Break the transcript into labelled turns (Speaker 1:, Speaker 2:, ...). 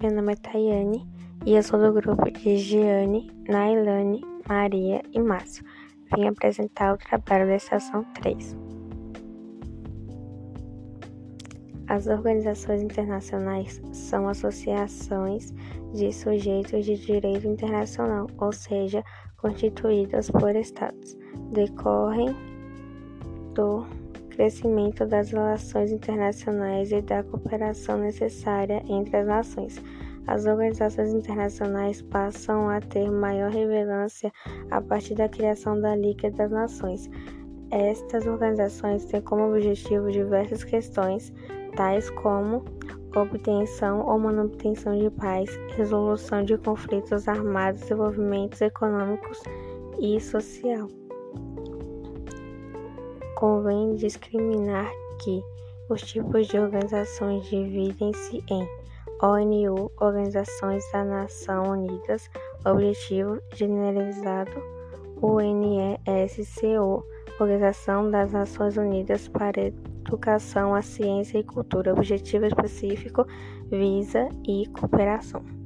Speaker 1: meu nome é Tayane e eu sou do grupo de Giane, Nailane, Maria e Márcio. Vim apresentar o trabalho da estação 3. As organizações internacionais são associações de sujeitos de direito internacional, ou seja, constituídas por estados. Decorrem do crescimento das relações internacionais e da cooperação necessária entre as nações. As organizações internacionais passam a ter maior relevância a partir da criação da Liga das Nações. Estas organizações têm como objetivo diversas questões, tais como obtenção ou manutenção de paz, resolução de conflitos armados, desenvolvimentos econômicos e social. Convém discriminar que os tipos de organizações dividem-se em ONU, Organizações das Nações Unidas, Objetivo Generalizado, UNESCO, Organização das Nações Unidas para Educação, a Ciência e Cultura, Objetivo Específico, Visa e Cooperação.